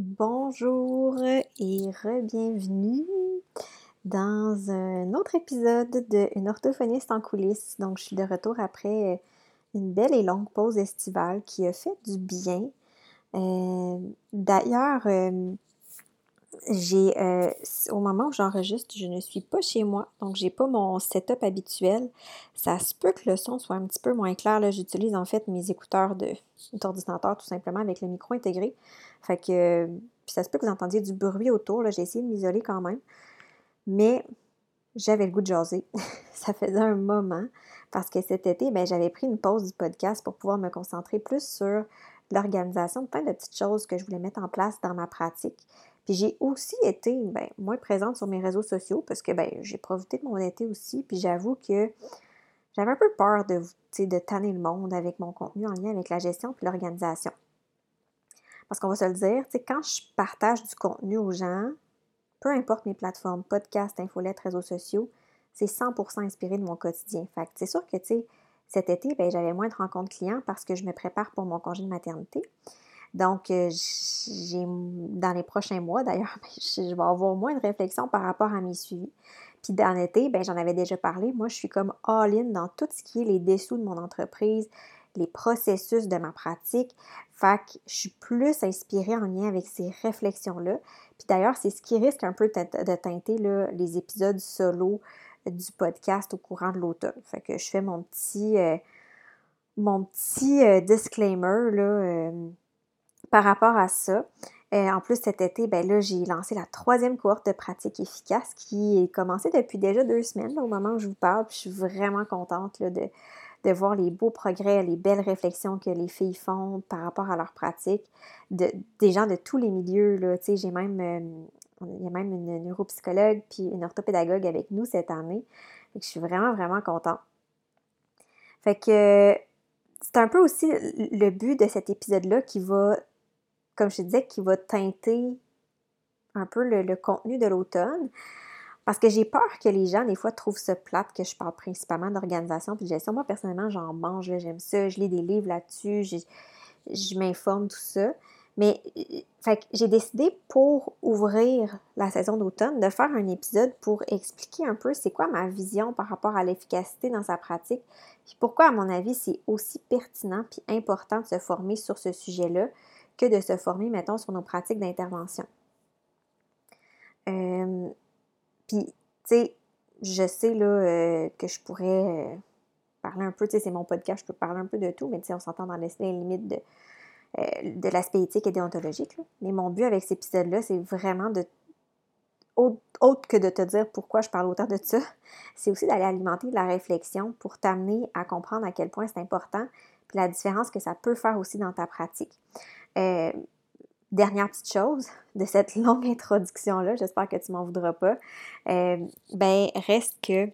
Bonjour et re-bienvenue dans un autre épisode de Une orthophoniste en coulisses. Donc, je suis de retour après une belle et longue pause estivale qui a fait du bien. Euh, d'ailleurs, euh, j'ai euh, au moment où j'enregistre, je ne suis pas chez moi, donc j'ai pas mon setup habituel. Ça se peut que le son soit un petit peu moins clair. Là, j'utilise en fait mes écouteurs de d'ordinateur tout simplement avec le micro intégré. Fait que puis ça se peut que vous entendiez du bruit autour. Là, j'ai essayé de m'isoler quand même, mais j'avais le goût de jaser. ça faisait un moment parce que cet été, ben, j'avais pris une pause du podcast pour pouvoir me concentrer plus sur l'organisation plein de petites choses que je voulais mettre en place dans ma pratique. Puis j'ai aussi été ben, moins présente sur mes réseaux sociaux parce que ben, j'ai profité de mon été aussi. Puis j'avoue que j'avais un peu peur de, tanner le monde avec mon contenu en lien avec la gestion et l'organisation. Parce qu'on va se le dire, quand je partage du contenu aux gens, peu importe mes plateformes, podcast, infolettes, réseaux sociaux, c'est 100% inspiré de mon quotidien. Fait c'est sûr que, cet été, ben, j'avais moins de rencontres clients parce que je me prépare pour mon congé de maternité. Donc, euh, j'ai, dans les prochains mois, d'ailleurs, je vais avoir moins de réflexion par rapport à mes suivis. Puis dans l'été, ben, j'en avais déjà parlé. Moi, je suis comme all-in dans tout ce qui est les dessous de mon entreprise, les processus de ma pratique. Fait que je suis plus inspirée en lien avec ces réflexions-là. Puis d'ailleurs, c'est ce qui risque un peu de teinter les épisodes solo du podcast au courant de l'automne. Fait que je fais mon petit, euh, mon petit euh, disclaimer là, par rapport à ça, euh, en plus, cet été, ben là, j'ai lancé la troisième cohorte de pratique efficace qui est commencée depuis déjà deux semaines, au moment où je vous parle. Je suis vraiment contente de, voir les beaux progrès, les belles réflexions que les filles font par rapport à leur pratique. De, des gens de tous les milieux, là. Même, euh, il y a même une neuropsychologue puis une orthopédagogue avec nous cette année. Je suis vraiment, vraiment contente. Fait que c'est un peu aussi le but de cet épisode-là qui va comme je te disais, qui va teinter un peu le, contenu de l'automne. Parce que j'ai peur que les gens, des fois, trouvent ça plate que je parle principalement d'organisation puis de gestion. Moi, personnellement, j'en mange, j'aime ça, je lis des livres là-dessus, je, m'informe, tout ça. Mais j'ai décidé pour ouvrir la saison d'automne de faire un épisode pour expliquer un peu c'est quoi ma vision par rapport à l'efficacité dans sa pratique, puis pourquoi, à mon avis, c'est aussi pertinent puis important de se former sur ce sujet-là, que de se former, mettons, sur nos pratiques d'intervention. Euh, puis, tu sais, je sais là euh, que je pourrais euh, parler un peu, tu sais, c'est mon podcast, je peux parler un peu de tout, mais tu sais, on s'entend dans les, limites de, de l'aspect éthique et déontologique. Mais mon but avec cet épisode-là, c'est vraiment de autre que de te dire pourquoi je parle autant de ça, c'est aussi d'aller alimenter la réflexion pour t'amener à comprendre à quel point c'est important, puis la différence que ça peut faire aussi dans ta pratique. Euh, dernière petite chose de cette longue introduction-là, j'espère que tu m'en voudras pas, euh, ben reste que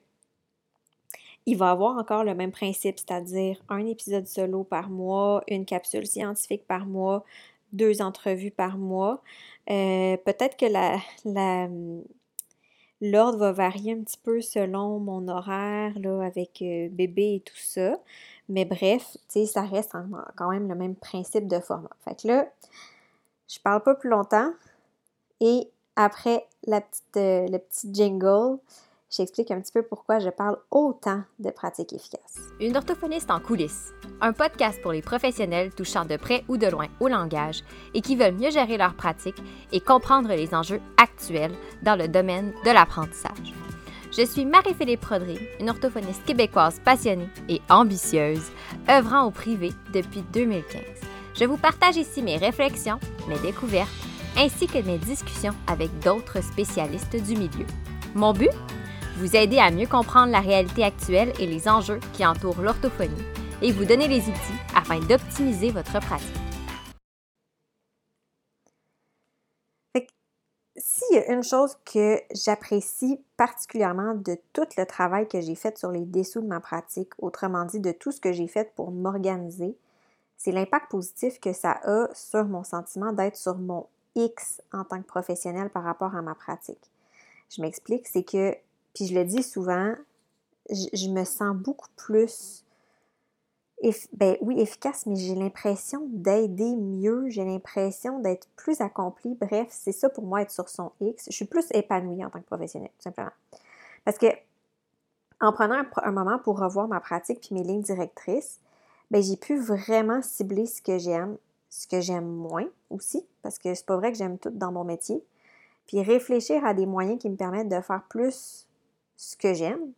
il va avoir encore le même principe, c'est-à-dire un épisode solo par mois, une capsule scientifique par mois, deux entrevues par mois. Euh, peut-être que l'ordre va varier un petit peu selon mon horaire là, avec bébé et tout ça. Mais bref, tu sais, ça reste quand même le même principe de format. Fait que là, je parle pas plus longtemps. Et après la petite, euh, le petit jingle, j'explique un petit peu pourquoi je parle autant de pratique efficace. Une orthophoniste en coulisses, un podcast pour les professionnels touchant de près ou de loin au langage et qui veulent mieux gérer leur pratique et comprendre les enjeux actuels dans le domaine de l'apprentissage. Je suis Marie-Philippe Prodry, une orthophoniste québécoise passionnée et ambitieuse, œuvrant au privé depuis 2015. Je vous partage ici mes réflexions, mes découvertes, ainsi que mes discussions avec d'autres spécialistes du milieu. Mon but? Vous aider à mieux comprendre la réalité actuelle et les enjeux qui entourent l'orthophonie et vous donner les outils afin d'optimiser votre pratique. S'il y a une chose que j'apprécie particulièrement de tout le travail que j'ai fait sur les dessous de ma pratique, autrement dit de tout ce que j'ai fait pour m'organiser, c'est l'impact positif que ça a sur mon sentiment d'être sur mon X en tant que professionnel par rapport à ma pratique. Je m'explique, c'est que, puis je le dis souvent, je, me sens beaucoup plus ben oui, efficace, mais j'ai l'impression d'aider mieux, j'ai l'impression d'être plus accomplie. Bref, c'est ça pour moi être sur son X. Je suis plus épanouie en tant que professionnelle, tout simplement. Parce que en prenant un, moment pour revoir ma pratique puis mes lignes directrices, ben j'ai pu vraiment cibler ce que j'aime, ce que j'aime moins aussi, parce que c'est pas vrai que j'aime tout dans mon métier. Puis réfléchir à des moyens qui me permettent de faire plus ce que j'aime,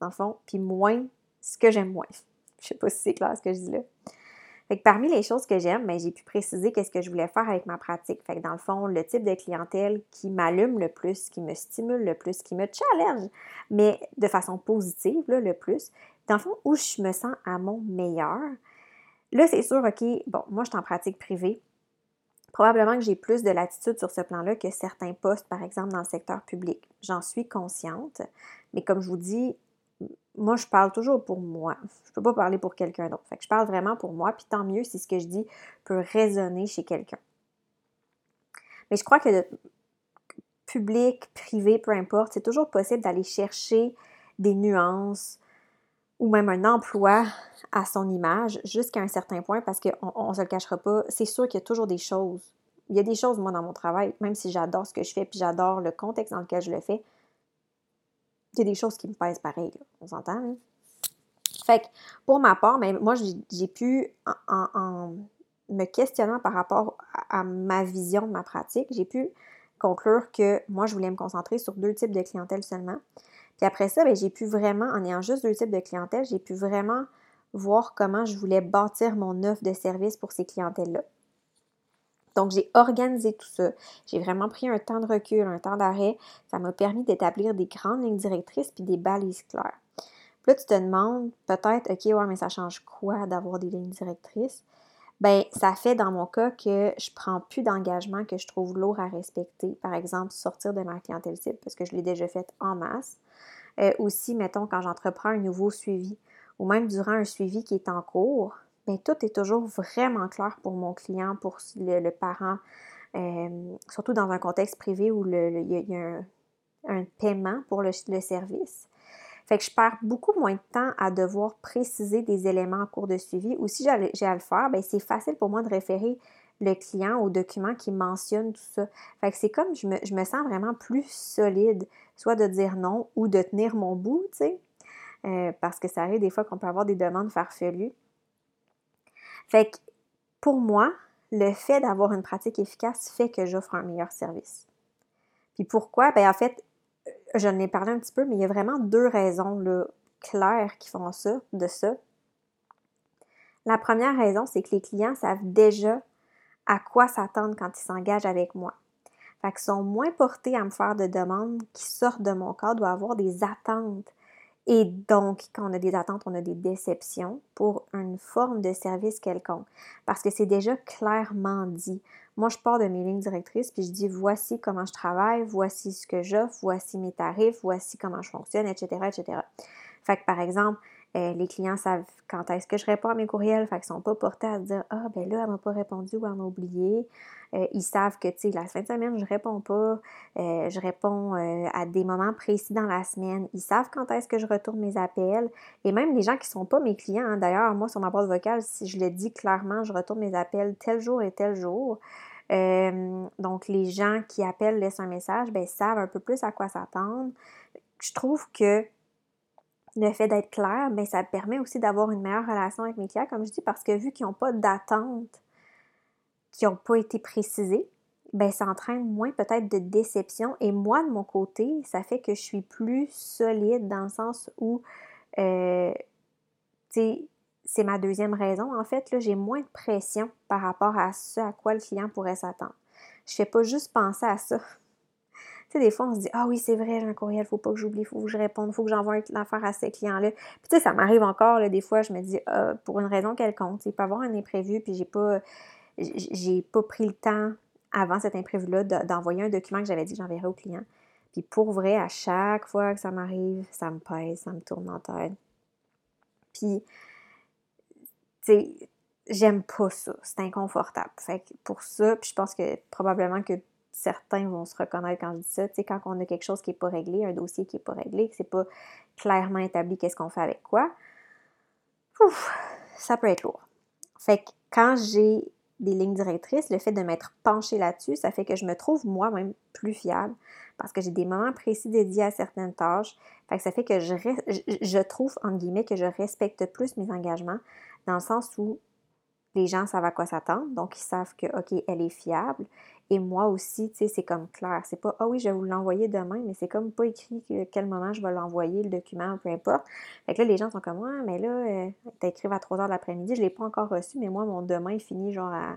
dans le fond, puis moins ce que j'aime moins. Je sais pas si c'est clair ce que je dis là. Fait que parmi les choses que j'aime, ben, j'ai pu préciser qu'est-ce que je voulais faire avec ma pratique. Fait que dans le fond, le type de clientèle qui m'allume le plus, qui me stimule le plus, qui me challenge, mais de façon positive là, le plus. Dans le fond, où je me sens à mon meilleur. Là, c'est sûr, OK, bon, moi, je suis en pratique privée. Probablement que j'ai plus de latitude sur ce plan-là que certains postes, par exemple, dans le secteur public. J'en suis consciente. Mais comme je vous dis, moi, je parle toujours pour moi. Je peux pas parler pour quelqu'un d'autre. Fait que je parle vraiment pour moi, puis tant mieux si ce que je dis peut résonner chez quelqu'un. Mais je crois que public, privé, peu importe, c'est toujours possible d'aller chercher des nuances ou même un emploi à son image jusqu'à un certain point parce qu'on ne se le cachera pas. C'est sûr qu'il y a toujours des choses. Il y a des choses, moi, dans mon travail, même si j'adore ce que je fais puis j'adore le contexte dans lequel je le fais, il y a des choses qui me pèsent pareil, on s'entend. Hein? Fait que pour ma part, mais moi, j'ai pu, en, me questionnant par rapport à, ma vision de ma pratique, j'ai pu conclure que moi, je voulais me concentrer sur deux types de clientèle seulement. Puis après ça, ben, j'ai pu vraiment, en ayant juste deux types de clientèle, j'ai pu vraiment voir comment je voulais bâtir mon offre de service pour ces clientèles-là. Donc, j'ai organisé tout ça. J'ai vraiment pris un temps de recul, un temps d'arrêt. Ça m'a permis d'établir des grandes lignes directrices puis des balises claires. Puis là, tu te demandes peut-être, OK, ouais, mais ça change quoi d'avoir des lignes directrices? Bien, ça fait dans mon cas que je prends plus d'engagement que je trouve lourd à respecter. Par exemple, sortir de ma clientèle cible, parce que je l'ai déjà fait en masse. Euh, aussi, mettons, quand j'entreprends un nouveau suivi, ou même durant un suivi qui est en cours, bien, tout est toujours vraiment clair pour mon client, pour le, parent, surtout dans un contexte privé où il y, a, un, paiement pour le, service. Fait que je perds beaucoup moins de temps à devoir préciser des éléments en cours de suivi. Ou si j'ai à le faire, bien, c'est facile pour moi de référer le client au document qui mentionne tout ça. Fait que c'est comme je me, je me, sens vraiment plus solide, soit de dire non ou de tenir mon bout, tu sais. Euh, parce que ça arrive des fois qu'on peut avoir des demandes farfelues. Fait que pour moi, le fait d'avoir une pratique efficace fait que j'offre un meilleur service. Puis pourquoi? Ben en fait, je ai parlé un petit peu, mais il y a vraiment deux raisons claires qui font ça, de ça. La première raison, c'est que les clients savent déjà à quoi s'attendre quand ils s'engagent avec moi. Fait qu'ils sont moins portés à me faire de demandes qui sortent de mon ou à avoir des attentes et donc, quand on a des attentes, on a des déceptions pour une forme de service quelconque. Parce que c'est déjà clairement dit. Moi, je pars de mes lignes directrices, puis je dis voici comment je travaille, voici ce que j'offre, voici mes tarifs, voici comment je fonctionne, etc., etc. Fait que par exemple, euh, les clients savent quand est-ce que je réponds à mes courriels, fait qu'ils sont pas portés à se dire Ah, ben là, elle m'a pas répondu ou elle m'a oublié. Euh, ils savent que, tu sais, la fin de semaine, je réponds pas. Euh, je réponds à des moments précis dans la semaine. Ils savent quand est-ce que je retourne mes appels. Et même les gens qui sont pas mes clients, hein, d'ailleurs, moi, sur ma boîte vocale, si je le dis clairement, je retourne mes appels tel jour et tel jour. donc, les gens qui appellent, laissent un message, ben, savent un peu plus à quoi s'attendre. Je trouve que le fait d'être clair, bien, ça permet aussi d'avoir une meilleure relation avec mes clients, comme je dis, parce que vu qu'ils n'ont pas d'attente qui n'ont pas été précisées, ben ça entraîne moins peut-être de déception. Et moi, de mon côté, ça fait que je suis plus solide dans le sens où, euh, tu sais, c'est ma deuxième raison. En fait, là, j'ai moins de pression par rapport à ce à quoi le client pourrait s'attendre. Je ne fais pas juste penser à ça. Sais, des fois, on se dit Ah oui, c'est vrai, j'ai un courriel, faut pas que j'oublie, faut que je réponde, faut que j'envoie l'affaire à ces clients-là. Puis tu sais, ça m'arrive encore, là, des fois, je me dis ah, pour une raison quelconque, il peut y avoir un imprévu, puis j'ai pas j'ai pas pris le temps avant cet imprévu-là d'envoyer un document que j'avais dit que j'enverrais au client. Puis pour vrai, à chaque fois que ça m'arrive, ça me pèse, ça me tourne en tête. Puis, tu sais, j'aime pas ça. C'est inconfortable. Fait que pour ça, puis je pense que probablement que certains vont se reconnaître quand je dis ça. Tu sais, quand on a quelque chose qui n'est pas réglé, un dossier qui n'est pas réglé, que c'est pas clairement établi qu'est-ce qu'on fait avec quoi, ça peut être lourd. Fait que quand j'ai des lignes directrices, le fait de m'être penchée là-dessus, ça fait que je me trouve moi-même plus fiable parce que j'ai des moments précis dédiés à certaines tâches. Fait que ça fait que je, je trouve, entre guillemets, que je respecte plus mes engagements dans le sens où les gens savent à quoi s'attendre, donc ils savent que, OK, elle est fiable. Et moi aussi, tu sais, c'est comme clair. C'est pas, ah oui, je vais vous l'envoyer demain, mais c'est comme pas écrit que, quel moment je vais l'envoyer, le document, peu importe. Fait que là, les gens sont comme, ouais, mais là, euh, t'as écrit à 3 h de l'après-midi, je l'ai pas encore reçu, mais moi, mon demain finit genre à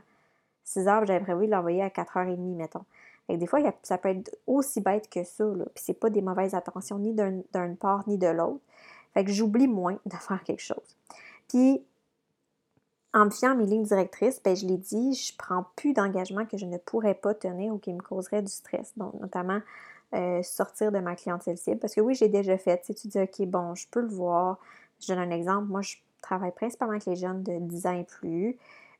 6 h, j'avais prévu de l'envoyer à 4h30, mettons. Fait que des fois, ça peut être aussi bête que ça, là. Puis c'est pas des mauvaises attentions ni d'une part ni de l'autre. Fait que j'oublie moins de faire quelque chose. Puis, en me fiant mes lignes directrices, ben, je l'ai dit, je prends plus d'engagement que je ne pourrais pas tenir ou qui me causerait du stress. Donc, notamment, euh, sortir de ma clientèle cible. Parce que oui, j'ai déjà fait. Tu, tu dis, OK, bon, je peux le voir. Je donne un exemple. Moi, je travaille principalement avec les jeunes de 10 ans et plus.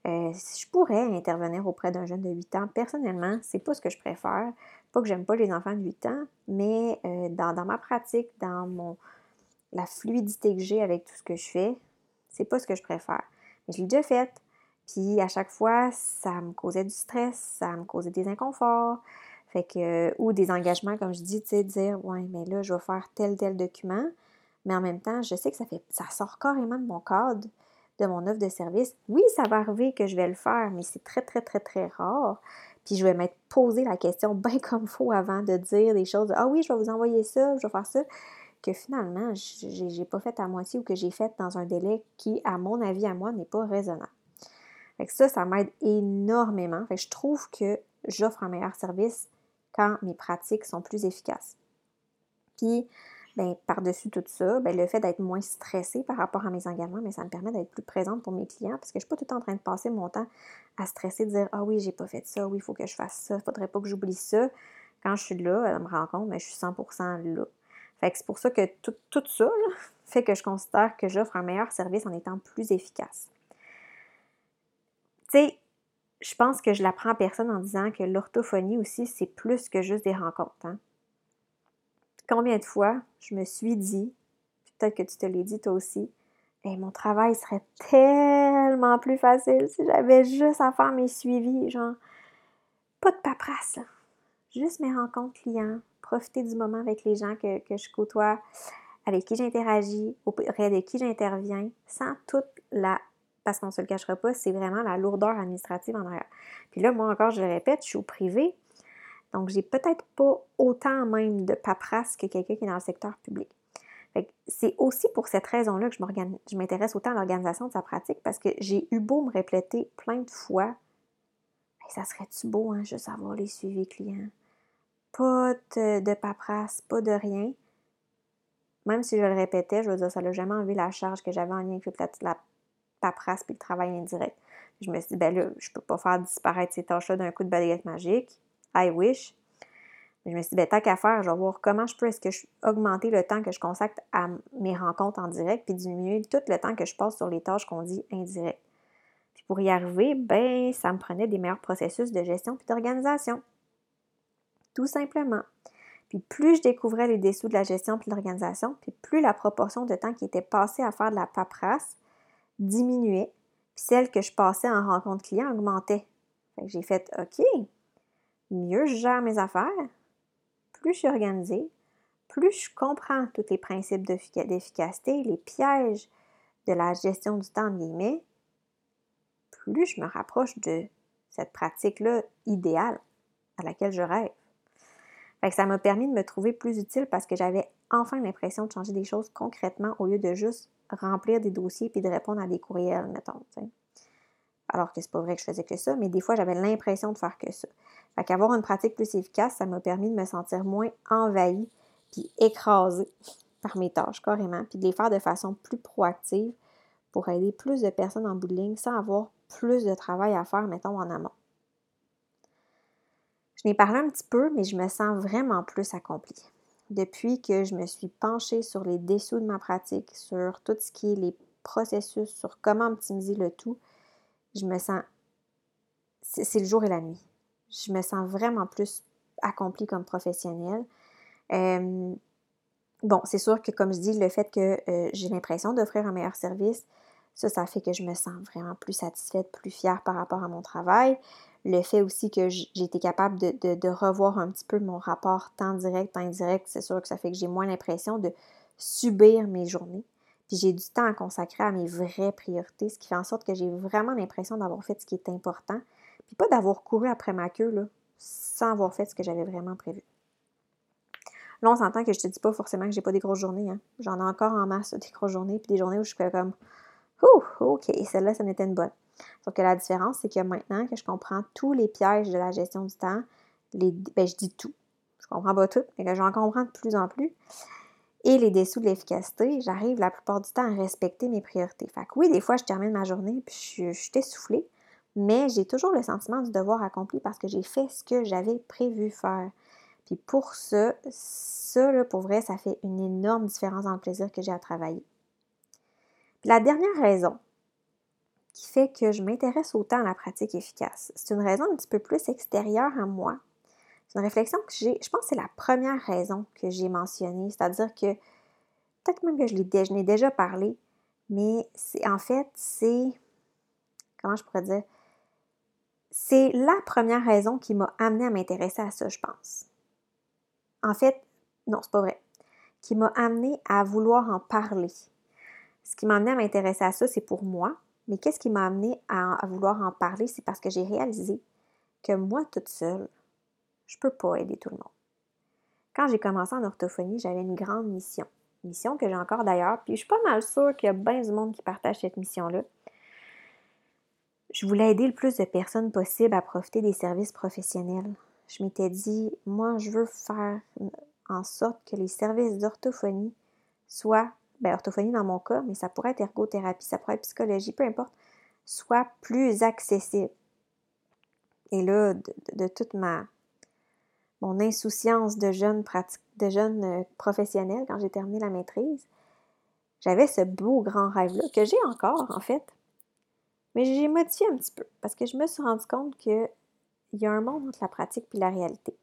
Euh, je pourrais intervenir auprès d'un jeune de 8 ans. Personnellement, c'est pas ce que je préfère. Pas que j'aime pas les enfants de 8 ans, mais euh, dans, dans, ma pratique, dans mon la fluidité que j'ai avec tout ce que je fais, c'est pas ce que je préfère. Mais je l'ai déjà fait. Puis à chaque fois, ça me causait du stress, ça me causait des inconforts. Fait que, ou des engagements, comme je dis, tu sais, dire, ouais, mais là, je vais faire tel, tel document. Mais en même temps, je sais que ça fait, ça sort carrément de mon cadre, de mon offre de service. Oui, ça va arriver que je vais le faire, mais c'est très, très, très, très rare. Puis je vais m'être posé la question bien comme faut avant de dire des choses. Ah oui, je vais vous envoyer ça, je vais faire ça que finalement, j'ai pas fait à moitié ou que j'ai fait dans un délai qui, à mon avis, à moi, n'est pas raisonnable. Fait ça, ça m'aide énormément. Fait je trouve que j'offre un meilleur service quand mes pratiques sont plus efficaces. Puis, ben, par-dessus tout ça, ben, le fait d'être moins stressée par rapport à mes engagements, mais ça me permet d'être plus présente pour mes clients parce que je suis pas tout le temps en train de passer mon temps à stresser, de dire Ah oui, j'ai pas fait ça, oui, il faut que je fasse ça, faudrait pas que j'oublie ça. Quand je suis là, elle me rend compte, mais je suis 100% là. Fait que c'est pour ça que tout, ça fait que je considère que j'offre un meilleur service en étant plus efficace. Tu sais, je pense que je l'apprends à personne en disant que l'orthophonie aussi, c'est plus que juste des rencontres. Hein. Combien de fois je me suis dit, peut-être que tu te l'as dit toi aussi, et mon travail serait tellement plus facile si j'avais juste à faire mes suivis, genre, pas de paperasse, juste mes rencontres clients, profiter du moment avec les gens que, je côtoie, avec qui j'interagis, auprès de qui j'interviens, sans toute la parce qu'on ne se le cachera pas, c'est vraiment la lourdeur administrative en arrière. Puis là, moi encore, je le répète, je suis au privé, donc j'ai peut-être pas autant même de paperasse que quelqu'un qui est dans le secteur public. C'est aussi pour cette raison-là que je m'intéresse autant à l'organisation de sa pratique parce que j'ai eu beau me répéter plein de fois ça serait-tu beau, hein, juste avoir les suivis clients? Pas de, paperasse, pas de rien. Même si je le répétais, je veux dire, ça n'a jamais enlevé la charge que j'avais en lien avec la, paperasse puis le travail indirect. Je me suis dit, ben là, je peux pas faire disparaître ces tâches-là d'un coup de balayette magique. I wish. Mais je me suis dit, ben, tant qu'à faire, je vais voir comment je peux est-ce que je, augmenter le temps que je consacre à mes rencontres en direct, puis diminuer tout le temps que je passe sur les tâches qu'on dit indirectes. Puis pour y arriver, ben, ça me prenait des meilleurs processus de gestion puis d'organisation tout simplement. Puis plus je découvrais les dessous de la gestion puis de l'organisation, puis plus la proportion de temps qui était passée à faire de la paperasse diminuait, puis celle que je passais en rencontre client augmentait. j'ai fait OK, mieux je gère mes affaires, plus je suis organisée, plus je comprends tous les principes d'efficacité, les pièges de la gestion du temps, plus je me rapproche de cette pratique-là idéale à laquelle je rêve ça m'a permis de me trouver plus utile parce que j'avais enfin l'impression de changer des choses concrètement au lieu de juste remplir des dossiers puis de répondre à des courriels, mettons. Alors que c'est pas vrai que je faisais que ça, mais des fois j'avais l'impression de faire que ça. Fait qu'avoir une pratique plus efficace, ça m'a permis de me sentir moins envahie puis écrasée par mes tâches carrément, puis de les faire de façon plus proactive pour aider plus de personnes en bout de ligne sans avoir plus de travail à faire, mettons, en amont. Je n'ai parlé un petit peu, mais je me sens vraiment plus accomplie. Depuis que je me suis penchée sur les dessous de ma pratique, sur tout ce qui est les processus, sur comment optimiser le tout, je me sens. C'est le jour et la nuit. Je me sens vraiment plus accomplie comme professionnelle. bon, c'est sûr que, comme je dis, le fait que euh, j'ai l'impression d'offrir un meilleur service, Ça, ça fait que je me sens vraiment plus satisfaite, plus fière par rapport à mon travail. Le fait aussi que j'ai été capable de, revoir un petit peu mon rapport temps direct, temps indirect, c'est sûr que ça fait que j'ai moins l'impression de subir mes journées. Puis j'ai du temps à consacrer à mes vraies priorités, ce qui fait en sorte que j'ai vraiment l'impression d'avoir fait ce qui est important, puis pas d'avoir couru après ma queue, là, sans avoir fait ce que j'avais vraiment prévu. Là, on s'entend que je te dis pas forcément que j'ai pas des grosses journées. Hein. J'en ai encore en masse des grosses journées, puis des journées où je suis comme Ouh, OK, celle-là, ça n'était une bonne. Sauf que la différence, c'est que maintenant que je comprends tous les pièges de la gestion du temps, ben, je dis tout. Je comprends pas tout, mais que j'en comprends de plus en plus. Et les dessous de l'efficacité, j'arrive la plupart du temps à respecter mes priorités. Fait que oui, des fois, je termine ma journée puis je, suis essoufflée, mais j'ai toujours le sentiment du devoir accompli parce que j'ai fait ce que j'avais prévu faire. Puis pour ça, ça, là, pour vrai, ça fait une énorme différence dans le plaisir que j'ai à travailler. La dernière raison qui fait que je m'intéresse autant à la pratique efficace, c'est une raison un petit peu plus extérieure à moi. C'est une réflexion que j'ai, je pense que c'est la première raison que j'ai mentionnée, c'est-à-dire que peut-être même que je l'ai déjà parlé, mais c'est en fait, c'est comment je pourrais dire c'est la première raison qui m'a amené à m'intéresser à ça, je pense. En fait, non, c'est pas vrai. Qui m'a amené à vouloir en parler. Ce qui m'a amené à m'intéresser à ça, c'est pour moi. Mais qu'est-ce qui m'a amené à, vouloir en parler? C'est parce que j'ai réalisé que moi, toute seule, je peux pas aider tout le monde. Quand j'ai commencé en orthophonie, j'avais une grande mission. Mission que j'ai encore d'ailleurs, puis je suis pas mal sûre qu'il y a bien du monde qui partage cette mission-là je voulais aider le plus de personnes possible à profiter des services professionnels. Je m'étais dit, moi, je veux faire en sorte que les services d'orthophonie soient, ben, orthophonie dans mon cas, mais ça pourrait être ergothérapie, ça pourrait être psychologie, peu importe, soient plus accessibles. Et là, de, toute ma mon insouciance de jeune pratique, de jeune euh, professionnel quand j'ai terminé la maîtrise, j'avais ce beau grand rêve-là, que j'ai encore en fait, mais j'ai modifié un petit peu parce que je me suis rendu compte qu'il y a un monde entre la pratique et la réalité.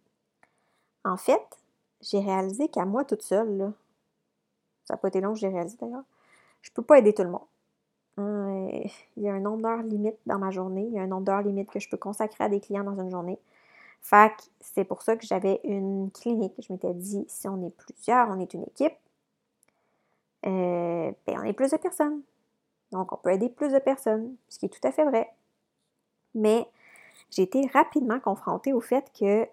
En fait, j'ai réalisé qu'à moi toute seule, ça n'a pas été long que j'ai réalisé d'ailleurs, je ne peux pas aider tout le monde. Hein, il y a un nombre d'heures limite dans ma journée, il y a un nombre d'heures limite que je peux consacrer à des clients dans une journée. Fait c'est pour ça que j'avais une clinique. Je m'étais dit, si on est plusieurs, on est une équipe, euh, ben on est plus de personnes. Donc, on peut aider plus de personnes, ce qui est tout à fait vrai. Mais j'ai été rapidement confrontée au fait que,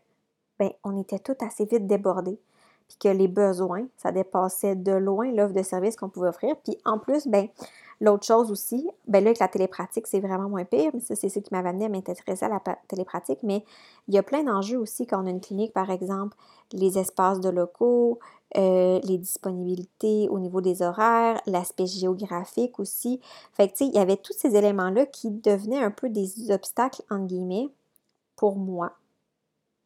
ben, on était tout assez vite débordés, puis que les besoins, ça dépassait de loin l'offre de service qu'on pouvait offrir. Puis en plus, ben, L'autre chose aussi, ben là, avec la télépratique, c'est vraiment moins pire, mais ça, c'est ce qui m'avait amené à m'intéresser à la télépratique, mais il y a plein d'enjeux aussi quand on a une clinique, par exemple, les espaces de locaux, euh, les disponibilités au niveau des horaires, l'aspect géographique aussi. Fait que, tu sais, il y avait tous ces éléments-là qui devenaient un peu des obstacles, entre guillemets, pour moi.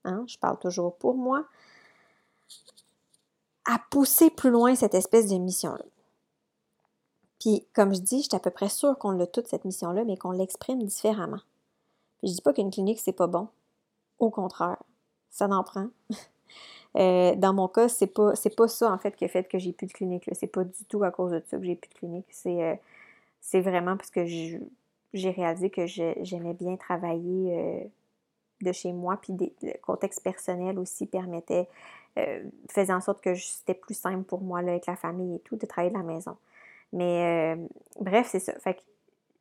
Hein? Je parle toujours pour moi. À pousser plus loin cette espèce de mission-là. Puis, comme je dis, je suis à peu près sûre qu'on l'a toute cette mission-là, mais qu'on l'exprime différemment. Puis, je dis pas qu'une clinique, c'est pas bon. Au contraire, ça n'en prend. Euh, dans mon cas, c'est pas, pas ça, en fait, qui a fait que j'ai plus de clinique. C'est pas du tout à cause de ça que j'ai plus de clinique. C'est, euh, c'est vraiment parce que j'ai réalisé que j'aimais bien travailler euh, de chez moi, puis le contexte personnel aussi permettait, faisait en sorte que c'était plus simple pour moi, là, avec la famille et tout, de travailler de la maison. Mais euh, bref, c'est ça. Fait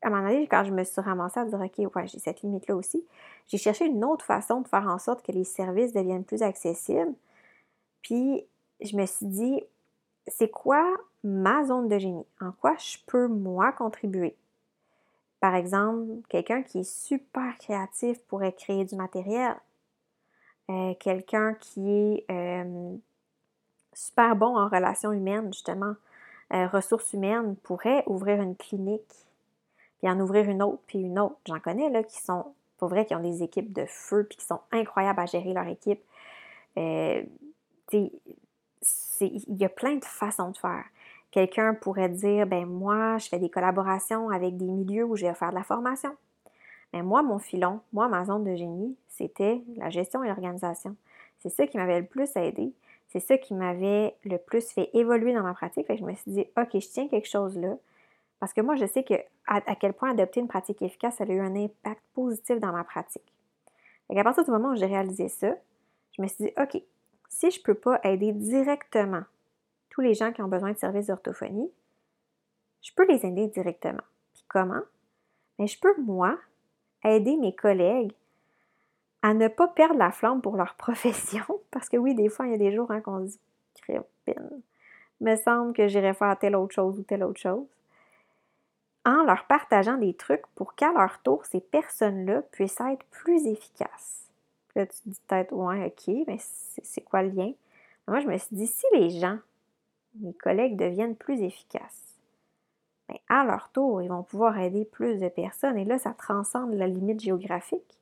à un moment donné, quand je me suis ramassée à dire, OK, ouais, j'ai cette limite-là aussi, j'ai cherché une autre façon de faire en sorte que les services deviennent plus accessibles. Puis, je me suis dit, c'est quoi ma zone de génie? En quoi je peux, moi, contribuer? Par exemple, quelqu'un qui est super créatif pourrait créer du matériel. Euh, quelqu'un qui est euh, super bon en relations humaines, justement. Euh, ressources humaines pourrait ouvrir une clinique, puis en ouvrir une autre, puis une autre. J'en connais là qui sont, pour vrai, qui ont des équipes de feu, puis qui sont incroyables à gérer leur équipe. Il y a plein de façons de faire. Quelqu'un pourrait dire, ben moi, je fais des collaborations avec des milieux où vais faire de la formation. Mais ben, moi, mon filon, moi, ma zone de génie, c'était la gestion et l'organisation. C'est ça qui m'avait le plus aidé c'est ça qui m'avait le plus fait évoluer dans ma pratique. Fait je me suis dit, OK, je tiens quelque chose là. Parce que moi, je sais que à, quel point adopter une pratique efficace, ça a eu un impact positif dans ma pratique. Et à partir du moment où j'ai réalisé ça, je me suis dit, OK, si je ne peux pas aider directement tous les gens qui ont besoin de services d'orthophonie, je peux les aider directement. Puis comment? Mais je peux, moi, aider mes collègues à ne pas perdre la flamme pour leur profession. Parce que oui, des fois, il y a des jours hein, qu'on dit crépine. Me semble que j'irais faire telle autre chose ou telle autre chose. En leur partageant des trucs pour qu'à leur tour, ces personnes-là puissent être plus efficaces. là, tu te dis peut-être, ouais, ok, mais c'est quoi le lien? Moi, je me suis dit, si les gens, mes collègues, deviennent plus efficaces, à leur tour, ils vont pouvoir aider plus de personnes. Et là, ça transcende la limite géographique.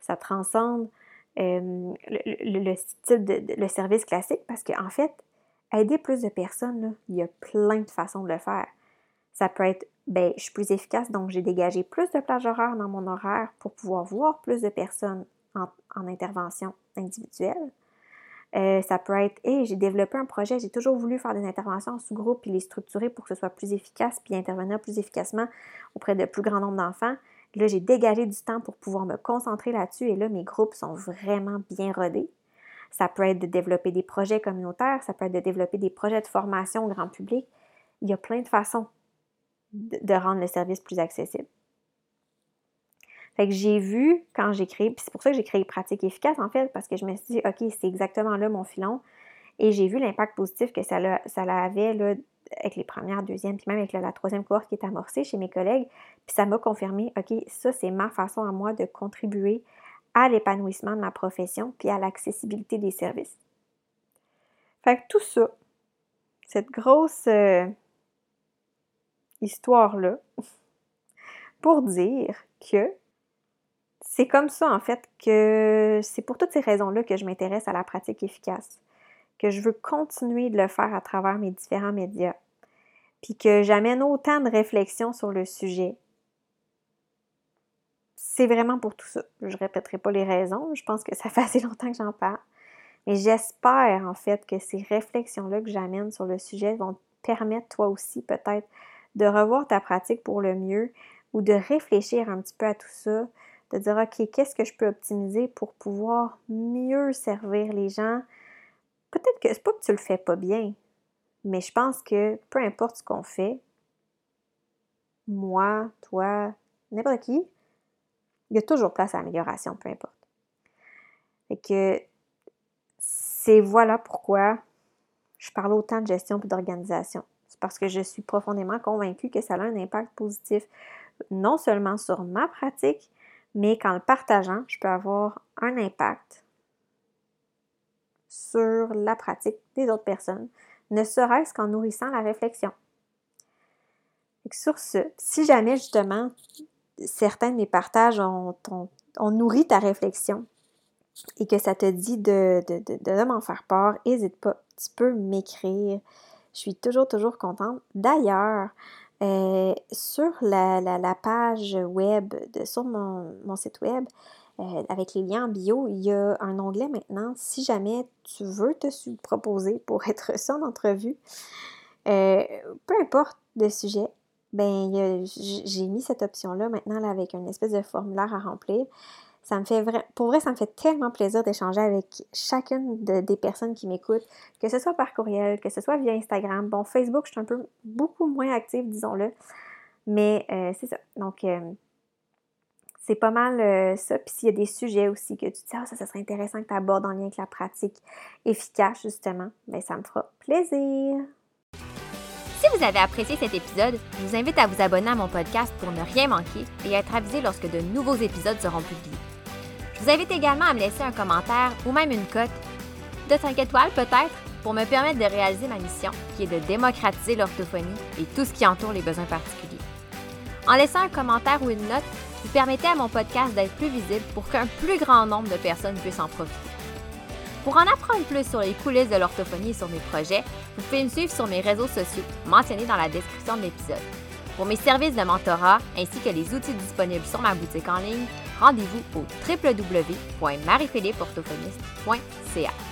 Ça transcende de, le service classique parce qu'en fait, aider plus de personnes, il y a plein de façons de le faire. Ça peut être, ben, je suis plus efficace, donc j'ai dégagé plus de plages horaires dans mon horaire pour pouvoir voir plus de personnes en intervention individuelle. Euh, ça peut être, hey, j'ai développé un projet, j'ai toujours voulu faire des interventions en sous-groupe puis les structurer pour que ce soit plus efficace puis intervenir plus efficacement auprès de plus grand nombre d'enfants. Là, j'ai dégagé du temps pour pouvoir me concentrer là-dessus et là, mes groupes sont vraiment bien rodés. Ça peut être de développer des projets communautaires, ça peut être de développer des projets de formation au grand public. Il y a plein de façons de rendre le service plus accessible. Fait que j'ai vu quand j'ai créé, puis c'est pour ça que j'ai créé Pratique Efficace en fait, parce que je me suis dit, OK, c'est exactement là mon filon. Et j'ai vu l'impact positif que ça, ça avait là, avec les premières, deuxièmes, puis même avec la troisième cohorte qui est amorcée chez mes collègues. Puis ça m'a confirmé, OK, ça c'est ma façon à moi de contribuer à l'épanouissement de ma profession, puis à l'accessibilité des services. Fait que tout ça, cette grosse euh, histoire-là, pour dire que c'est comme ça, en fait, que c'est pour toutes ces raisons-là que je m'intéresse à la pratique efficace, que je veux continuer de le faire à travers mes différents médias, puis que j'amène autant de réflexions sur le sujet. C'est vraiment pour tout ça. Je ne répéterai pas les raisons, je pense que ça fait assez longtemps que j'en parle. Mais j'espère en fait que ces réflexions-là que j'amène sur le sujet vont permettre toi aussi peut-être de revoir ta pratique pour le mieux ou de réfléchir un petit peu à tout ça, de dire, OK, qu'est-ce que je peux optimiser pour pouvoir mieux servir les gens? Peut-être que c'est pas que tu le fais pas bien, mais je pense que peu importe ce qu'on fait, moi, toi, n'importe qui, il y a toujours place à amélioration, peu importe. Et que c'est voilà pourquoi je parle autant de gestion et d'organisation. C'est parce que je suis profondément convaincue que ça a un impact positif non seulement sur ma pratique, mais qu'en le partageant, je peux avoir un impact sur la pratique des autres personnes, ne serait-ce qu'en nourrissant la réflexion. sur ce, si jamais justement certains de mes partages ont, nourri ta réflexion et que ça te dit de, de m'en faire part, n'hésite pas, tu peux m'écrire. Je suis toujours, toujours contente. D'ailleurs, euh, sur la, page web, de, sur mon, site web, euh, avec les liens en bio, il y a un onglet maintenant, si jamais tu veux te proposer pour être ça en entrevue, euh, peu importe le sujet, ben j'ai mis cette option-là maintenant avec une espèce de formulaire à remplir. Ça me fait vrai, pour vrai, ça me fait tellement plaisir d'échanger avec chacune des personnes qui m'écoutent, que ce soit par courriel, que ce soit via Instagram. Bon, Facebook, je suis un peu beaucoup moins active, disons-le. Mais euh, c'est ça. Donc, euh, c'est pas mal euh, ça. Puis s'il y a des sujets aussi que tu dis, ah, ça, ça serait intéressant que tu abordes en lien avec la pratique efficace, justement, bien, ça me fera plaisir. Si vous avez apprécié cet épisode, je vous invite à vous abonner à mon podcast pour ne rien manquer et être avisé lorsque de nouveaux épisodes seront publiés. Vous invite également à me laisser un commentaire ou même une cote de 5 étoiles peut-être pour me permettre de réaliser ma mission qui est de démocratiser l'orthophonie et tout ce qui entoure les besoins particuliers. En laissant un commentaire ou une note, vous permettez à mon podcast d'être plus visible pour qu'un plus grand nombre de personnes puissent en profiter. Pour en apprendre plus sur les coulisses de l'orthophonie et sur mes projets, vous pouvez me suivre sur mes réseaux sociaux mentionnés dans la description de l'épisode. Pour mes services de mentorat ainsi que les outils disponibles sur ma boutique en ligne, rendez-vous au www.mariephilippeorthophoniste.ca.